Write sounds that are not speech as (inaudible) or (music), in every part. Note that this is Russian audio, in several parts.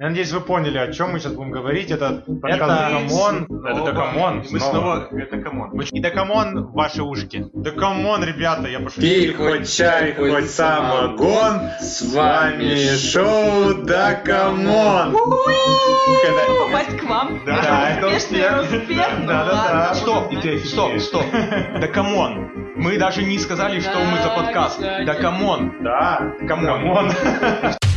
Я надеюсь, вы поняли, о чем мы сейчас будем говорить. Это подкаст Дакамон. Это Дакамон. Мы снова... Это камон. И Дакамон в ваши ушки. Дакамон, ребята, я пошутил. Пей хоть чай, хоть самогон, с вами шоу Дакамон. Попасть к вам. Да, это успех. Да, да, да. Стоп, стоп, стоп. (laughs) Да камон. Мы даже не сказали, что мы за подкаст. Да камон. Да, камон. (laughs)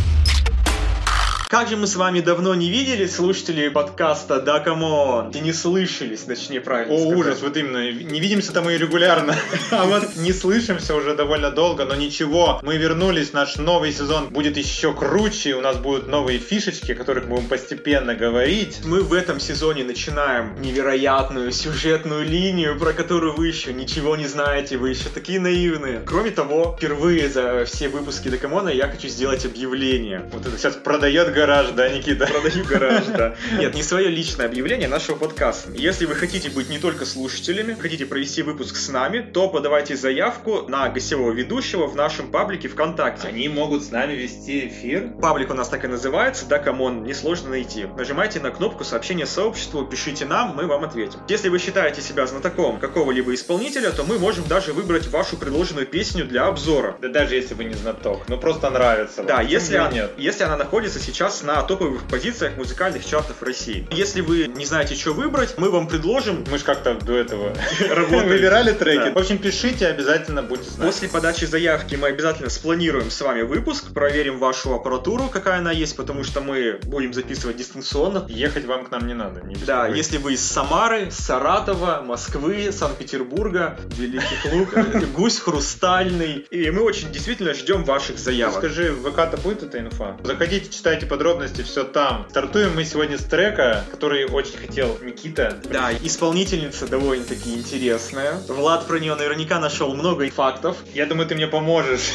Как же мы с вами давно не виделись, слушатели подкаста Да Камон. И не слышались, точнее правильно О, сказать. ужас, вот именно. Не видимся-то мы и регулярно. (laughs) А вот не слышимся уже довольно долго, но ничего. Мы вернулись, наш новый сезон будет еще круче. У нас будут новые фишечки, о которых будем постепенно говорить. Мы в этом сезоне начинаем невероятную сюжетную линию, про которую вы еще ничего не знаете, вы еще такие наивные. Кроме того, впервые за все выпуски Дакамона я хочу сделать объявление. Вот это сейчас продает гараж, да, Никита? Продаю гараж, да. (laughs) Нет, не свое личное объявление нашего подкаста. Если вы хотите быть не только слушателями, хотите провести выпуск с нами, то подавайте заявку на гостевого ведущего в нашем паблике ВКонтакте. Они могут с нами вести эфир. Паблик у нас так и называется, да, камон, несложно найти. Нажимайте на кнопку сообщения сообществу, пишите нам, мы вам ответим. Если вы считаете себя знатоком какого-либо исполнителя, то мы можем даже выбрать вашу предложенную песню для обзора. Да даже если вы не знаток, ну просто нравится. Да, если, она, если она находится сейчас на топовых позициях музыкальных чартов России. Если вы не знаете, что выбрать, мы вам предложим Мы же как-то до этого (laughs) Работали. выбирали треки. В общем, пишите, обязательно будете знать. После подачи заявки мы обязательно спланируем с вами выпуск, проверим вашу аппаратуру, какая она есть, потому что мы будем записывать дистанционно. Ехать вам к нам не надо. Да, если вы из Самары, Саратова, Москвы, Санкт-Петербурга, Великих Луг, э, (laughs) Гусь Хрустальный, и мы очень действительно ждем ваших заявок. Скажи, в ВК-то будет эта инфа? Заходите, читайте подробности, все там. Стартуем мы сегодня с трека, который очень хотел Никита. Да, исполнительница довольно-таки интересная. Влад про нее наверняка нашел много фактов. Я думаю, ты мне поможешь.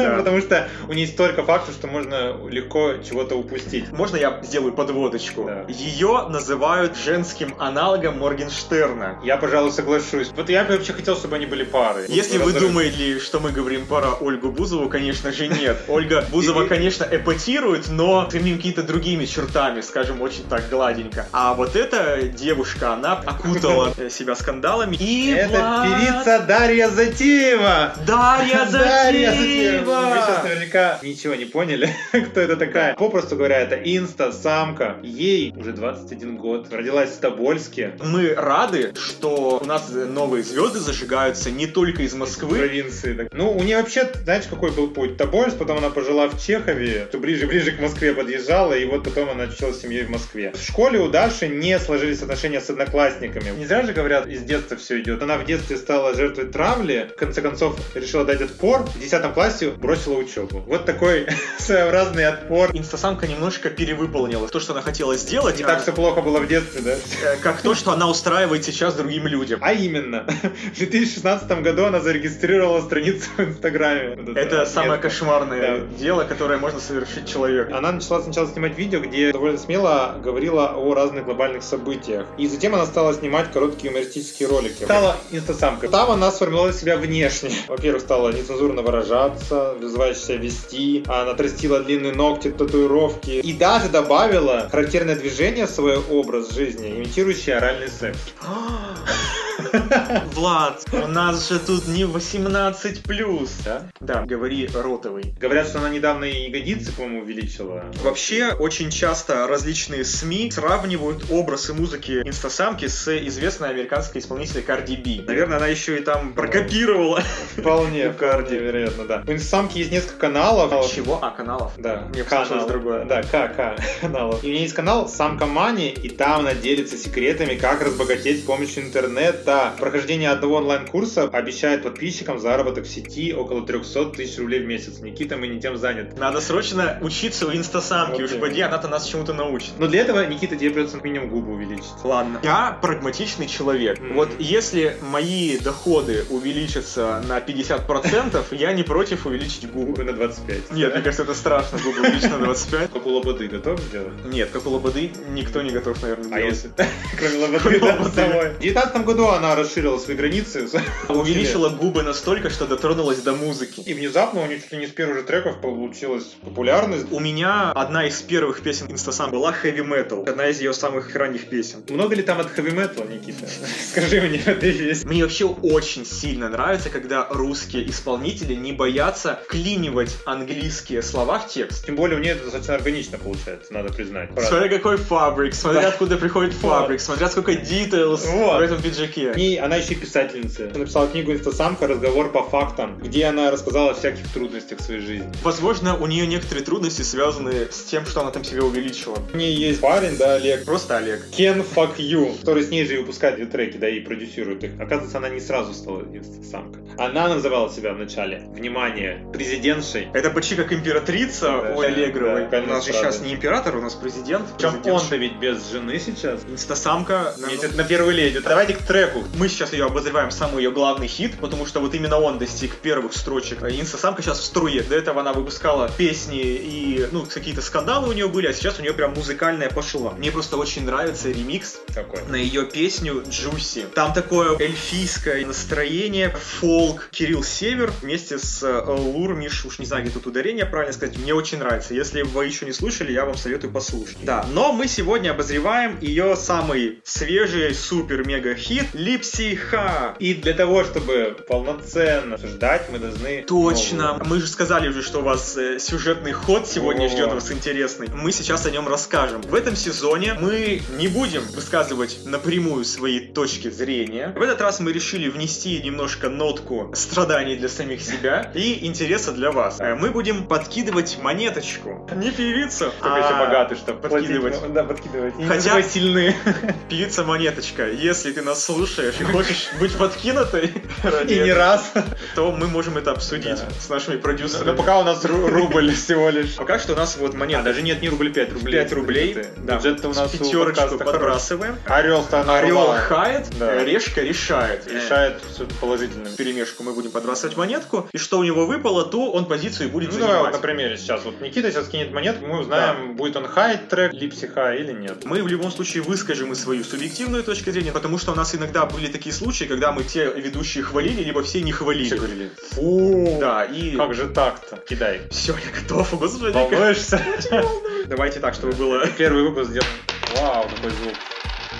Да. (laughs) Потому что у нее столько фактов, что можно легко чего-то упустить. Можно я сделаю подводочку? Да. Ее называют женским аналогом Моргенштерна. Я, пожалуй, соглашусь. Вот я бы вообще хотел, чтобы они были пары. Если вы разрыв. думаете, что мы говорим про Ольгу Бузову, конечно же нет. Ольга Бузова, конечно, эпатирует, но самим какими-то другими чертами, скажем, очень так гладенько. А вот эта девушка, она окутала э, себя скандалами. И Это Влад- певица Дарья Затеева. Дарья (laughs) Дарья Затеева! Вы сейчас наверняка ничего не поняли, (laughs) кто это такая. Попросту говоря, это инста-самка. Ей уже 21 год. Родилась в Тобольске. Мы рады, что у нас новые звезды зажигаются не только из Москвы. провинции. так. Ну, у нее вообще, знаешь, какой был путь? Тобольск, потом она пожила в Чехове, то ближе-ближе к Москве подъезжала, и вот потом она начала с семьей в Москве. В школе у Даши не сложились отношения с одноклассниками. Не зря же говорят, из детства все идет. Она в детстве стала жертвой травли, в конце концов решила дать отпор, в 10 классе бросила учебу. Вот такой (laughs) своеобразный отпор. Инстасамка немножко перевыполнила то, что она хотела сделать, Не а, так все плохо было в детстве, да? (laughs) э, как то, что она устраивает сейчас другим людям. А именно, (laughs) в 2016 году она зарегистрировала страницу в Инстаграме. Это самое кошмарное Да. дело, которое можно совершить человеку. Она начала сначала снимать видео, где довольно смело говорила о разных глобальных событиях. И затем она стала снимать короткие юмористические ролики. Стала инстасамкой. Там она сформировала себя внешне. (laughs) Во-первых, стала нецензурно выражаться, вызывающе себя вести. Она отрастила длинные ногти, татуировки. И даже добавила характерное движение в свой образ жизни, имитирующий оральный секс. (gasps) (laughs) (laughs) Влад, у нас же тут не 18 плюс. Да? Да, говори ротовый. Говорят, что она недавно и ягодицы, по-моему, увеличила. Вообще, очень часто различные СМИ сравнивают образ и музыки инстасамки с известной американской исполнительной Карди Би. Наверное, она еще и там прокопировала. Вполне, Карди. вероятно, да. У инстасамки есть несколько каналов. Чего? А, каналов. Да, Мне канал. послышалось другое. Да, К, К, каналов. И у нее есть канал Самка Мани, и там она делится секретами, как разбогатеть с помощью интернета. Прохождение одного онлайн-курса обещает подписчикам заработок в сети около 300 тысяч рублей в месяц. Никита, мы не тем заняты. Надо срочно учиться у инстасамки. Вот Уж поди, она-то нас чему-то научит. Но для этого, Никита, тебе придется минимум губы увеличить. Ладно. Я прагматичный человек. Мгм. Вот если мои доходы увеличатся на 50%, я не против увеличить губы. На 25. Нет, мне кажется, это страшно, губы увеличить на 25. Как у Лободы готов сделать? Нет, как у Лободы никто не готов, наверное, А делать. если... (laughs) Кроме Лободы, да. В 19 году она расширила расширила свои границы. (laughs) Увеличила губы настолько, что дотронулась до музыки. И внезапно у нее чуть ли не с первых же треков получилась популярность. У меня одна из первых песен Instasam была Heavy Metal. Одна из ее самых ранних песен. Много ли там от хэви металла, Никита? (laughs) Скажи мне (laughs) этой весь. Мне вообще очень сильно нравится, когда русские исполнители не боятся клинивать английские слова в текст. Тем более у нее это достаточно органично получается, надо признать. Смотря какой фабрик, смотря Да. откуда приходит фабрик, смотря сколько details в этом пиджаке. И она еще и писательница. Она написала книгу «Инстасамка. Разговор по фактам», где она рассказала о всяких трудностях своей жизни. Возможно, у нее некоторые трудности связаны с тем, что она там себя увеличила. У нее есть парень, да, Олег, Просто Олег. Ken Fuck You, который с ней же и выпускает две треки, да, и продюсирует их. Оказывается, она не сразу стала инстасамкой. Она называла себя вначале, внимание, президентшей. Это почти как императрица Да, у Аллегровой. да, у нас же сейчас не император, у нас президент. Президентша. он-то ведь без жены сейчас. Инстасамка. Нет, это на первую леди. Давайте к треку. Мы сейчас ее обозреваем самый ее главный хит, потому что вот именно он достиг первых строчек. И Инстасамка сейчас в струе. До этого она выпускала песни и, ну, какие-то скандалы у нее были, а сейчас у нее прям музыкальная пошла. Мне просто очень нравится ремикс Какой? на ее песню Джуси. Там такое эльфийское настроение, фолк Кирилл Север вместе с э, Лур, Миш, уж не знаю, где тут ударение правильно сказать, мне очень нравится. Если вы еще не слушали, я вам советую послушать. Да, но мы сегодня обозреваем ее самый свежий супер-мега-хит Липси Ха. И для того, чтобы полноценно обсуждать, мы должны... Точно. новую. Мы же сказали уже, что у вас э, сюжетный ход сегодня О. ждет вас интересный. Мы сейчас о нем расскажем. В этом сезоне мы не будем высказывать напрямую свои точки зрения. В этот раз мы решили внести немножко нотку страданий для самих себя и интереса для вас. Э, Мы будем подкидывать монеточку. Не певицу, Только еще а богатый, чтобы подкидывать. платить. Да, подкидывать. И Хотя- сильны. (laughs) Певица монеточка. Если ты нас слушаешь и хочешь быть подкинутой (laughs) ради И не раз. то мы можем это обсудить с нашими продюсерами. Но пока у нас ру- рубль (laughs) всего лишь. Пока что у нас вот монета. А, даже нет, не рубль, 5 рублей. 5 рублей. Да. Бюджет-то у нас пятерочку подбрасываем. Орел-то Орел хает, решка решает. Решает положительным. В перемешку мы будем подбрасывать монетку, и что у него выпало, то он позицию будет Ну давай вот занимать. на примере сейчас. Вот Никита сейчас кинет монетку, мы узнаем, будет он хайт трек, липси хай или нет. Мы в любом случае выскажем и свою субъективную точку зрения, потому что у нас иногда были такие случаи, когда мы все ведущие хвалили, либо все не хвалили. Все говорили, фу, Да, и... как же так-то? Кидай. Все, я готов, господи. Волнуешься? Давайте так, чтобы было... Первый выпуск сделаем. Вау, какой звук.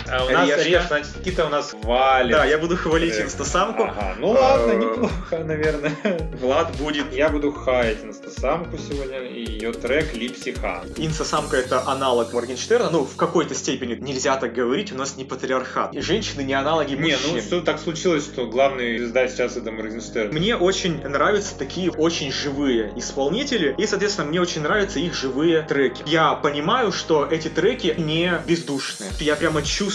А у нас Решка. режь, значит, Никита у нас валит. Да, я буду хвалить Трек. инстасамку. Ага, ну ладно, Э, неплохо, наверное. Влад будет Я буду хаять инстасамку сегодня и ее трек Липси Ха. Инса-самка это аналог Моргенштерна, ну, в какой-то степени нельзя так говорить, у нас не патриархат. И женщины не аналоги Не, мужчин. ну что так случилось, что главный звезда сейчас это Моргенштерн. Мне очень нравятся такие очень живые исполнители, и, соответственно, мне очень нравятся их живые треки. Я понимаю, что эти треки не бездушные. Я прямо чувствую,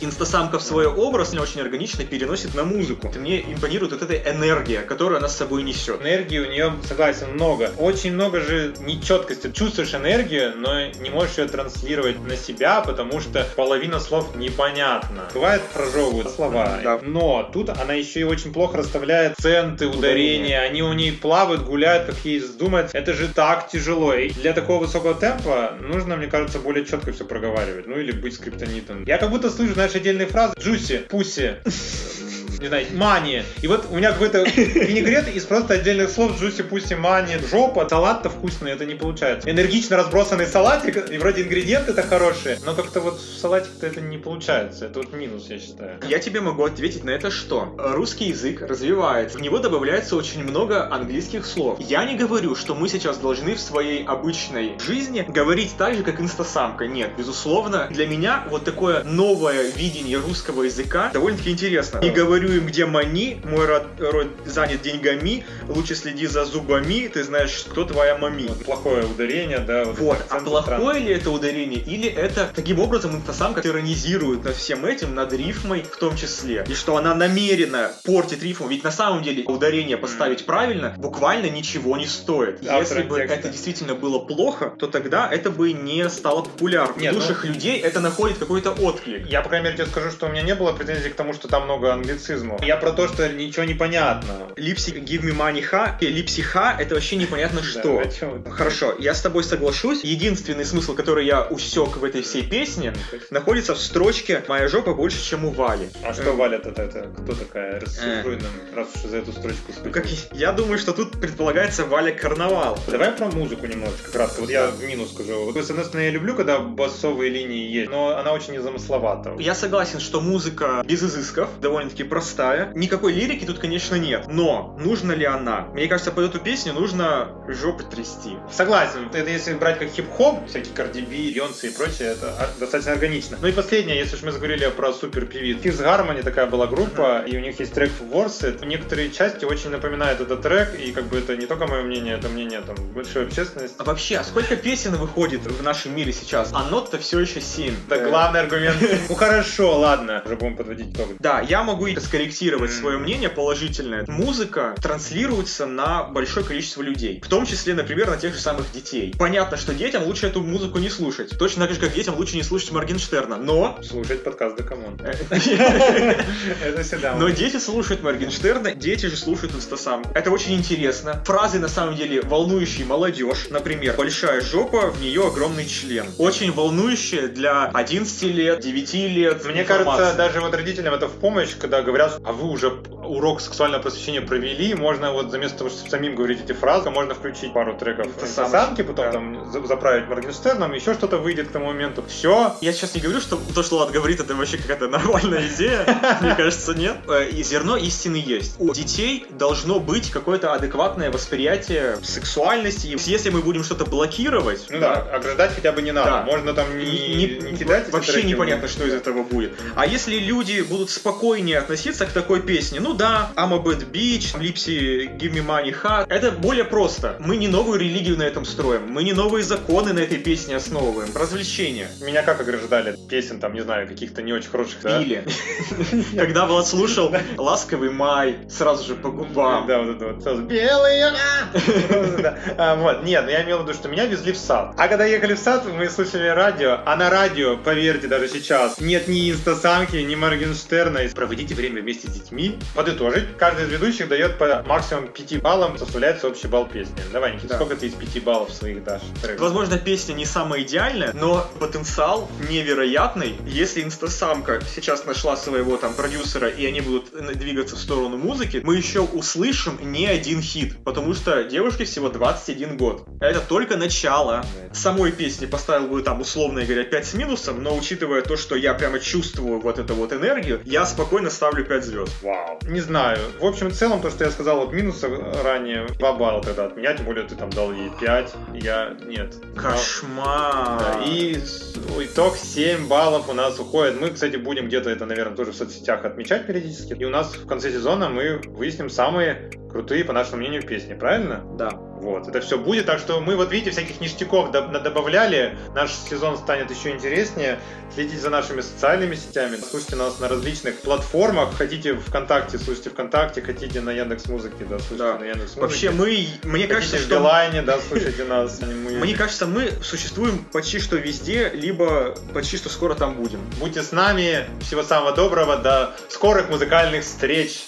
инстасамка в свой образ не очень органично переносит на музыку. Мне импонирует вот эта энергия, которую она с собой несет. Энергии у нее, согласен, много. Очень много же нечеткости. Чувствуешь энергию, но не можешь ее транслировать на себя, потому что половина слов непонятна. Бывает прожевывают слова, Да. но тут она еще и очень плохо расставляет акценты, ударения. Они у ней плавают, гуляют, как ей вздумается. Это же так тяжело. И для такого высокого темпа нужно, мне кажется, более четко все проговаривать. Ну или быть скриптонитом. Я как будто слышу, знаешь, отдельные фразы. Джуси, пуси, не знаю, мани. И вот у меня какой-то (laughs) винегрет из просто отдельных слов джуси, пуси, мани, жопа, салат-то вкусный, это не получается. Энергично разбросанный салатик, и вроде ингредиенты-то хорошие, но как-то вот в салатик-то это не получается. Это вот минус, я считаю. Я тебе могу ответить на это что? Русский язык развивается, в него добавляется очень много английских слов. Я не говорю, что мы сейчас должны в своей обычной жизни говорить так же, как инстасамка. Нет, безусловно, для меня вот такое новое видение русского языка довольно-таки интересно. Не говорю им, где мани, мой род, род занят деньгами, лучше следи за зубами, ты знаешь, кто твоя мами. Плохое ударение, да. Вот, Вот, а плохое ли это ударение, или это таким образом инстасамка тиранизирует над всем этим, над рифмой в том числе, и что она намеренно портит рифму, ведь на самом деле ударение поставить правильно буквально ничего не стоит. Автор Если бы текста. это действительно было плохо, то тогда это бы не стало популярным. Нет, в ну- душах людей это находит какой-то отклик. Я, по крайней мере, тебе скажу, что у меня не было претензий к тому, что там много англицизмов. Фашизму. Я про то, что ничего не понятно. Липси Give Me Money Ha и Липси Ха это вообще непонятно (laughs) что. Хорошо, я с тобой соглашусь. Единственный смысл, который я усек в этой всей песне, находится в строчке «Моя жопа больше, чем у Вали». А что Валя это, это кто такая? Расшифруй нам, раз уж за эту строчку Ну, как, я думаю, что тут предполагается Валя Карнавал. Давай про музыку немножечко кратко. Вот я в минус скажу. Вот, с одной стороны, я люблю, когда басовые линии есть, но она очень незамысловата. Я согласен, что музыка без изысков, довольно-таки простая. Никакой лирики тут, конечно, нет. Но нужна ли она? Мне кажется, под эту песню нужно жопы трясти. Согласен, это если брать как хип-хоп, всякие B, Бейонсе и прочее, это достаточно органично. Ну и последнее, если уж мы заговорили про супер певиц. Fifth Harmony такая была группа, и у них есть трек Worth It. Некоторые части очень напоминают этот трек, и как бы это не только мое мнение, это мнение там большой общественности. А вообще, а сколько песен выходит в нашем мире сейчас? А нот-то все еще 7. Это главный аргумент. (laughs) Ну хорошо, ладно, уже будем подводить итог. Да, я могу и скорректировать свое мнение положительное. Музыка транслируется на большое количество людей. В том числе, например, на тех же самых детей. Понятно, что детям лучше эту музыку не слушать. Точно так же, как детям лучше не слушать Моргенштерна. Но... Слушать подкаст Дакамон. э, (laughs) (laughs) Это всегда. Но дети слушают Моргенштерна, дети же слушают Инстасамку. Это очень интересно. Фразы, на самом деле, волнующие молодежь. Например, большая жопа, в нее огромный член. Очень волнующие для 11 лет, 9 лет. Мне кажется, даже вот родителям это в помощь, когда говорят, а вы уже урок сексуального просвещения провели, можно вот заместо того, чтобы самим говорить эти фразы, можно включить пару треков самки, потом да. там за- заправить Моргенштерном, еще что-то выйдет к тому моменту. Все. Я сейчас не говорю, что то, что Влад говорит, это вообще какая-то нормальная идея. (laughs) Мне кажется, нет. Э, И зерно истины есть. У детей должно быть какое-то адекватное восприятие сексуальности. Если мы будем что-то блокировать, Ну да, ограждать хотя бы не надо. Можно там не, кидать. вообще непонятно, но- что из этого будет. А если люди будут спокойнее относиться к такой песне, ну да, I'm a bad bitch, Липси, give me money, ha, это более просто. Мы не новую религию на этом строим, мы не новые законы на этой песне основываем, развлечения. Меня как ограждали песен, там, не знаю, каких-то не очень хороших, да? Или, (laughs) когда Влад слушал «Ласковый май», сразу же по губам. Да, вот это вот. сразу Белые! (laughs) А, Вот, нет, ну я имел в виду, что меня везли в сад. А когда ехали в сад, мы слушали радио, а на радио, поверьте, даже сейчас, нет ни инстасамки, ни Моргенштерна. Проводите время вместе с детьми. Подытожить, каждый из ведущих дает по максимум 5 баллам, составляется общий балл песни. Давай, Никита, Да. сколько ты из 5 баллов своих дашь? треков? Возможно, песня не самая идеальная, но потенциал невероятный. Если инстасамка сейчас нашла своего там продюсера, и они будут двигаться в сторону музыки, мы еще услышим не один хит, потому что девушке всего 21 год. Это только начало. Самой песни поставил бы там, условно говоря, 5 с минусом, но учитывая то, что я прямо чувствую вот эту вот энергию, я спокойно ставлю 5 звезд. Вау. Не знаю. В общем и целом, то, что я сказал от минуса ранее, 2 балла тогда от меня, тем более ты там дал ей 5, я нет. Кошмар. Да, и итог 7 баллов у нас уходит. Мы, кстати, будем где-то это, наверное, тоже в соцсетях отмечать периодически. И у нас в конце сезона мы выясним самые крутые, по нашему мнению, песни, правильно? Да. Вот, это все будет, так что мы вот видите, всяких ништяков доб- добавляли, наш сезон станет еще интереснее, следите за нашими социальными сетями, слушайте нас на различных платформах, хотите ВКонтакте, слушайте ВКонтакте, хотите на Яндекс Музыке, да, слушайте Да. на Яндекс Вообще мы, мне кажется, хотите в что Билайне, да, слушайте нас. Мы- Мне кажется, мы существуем почти что везде, либо почти что скоро там будем. Будьте с нами, всего самого доброго, до скорых музыкальных встреч.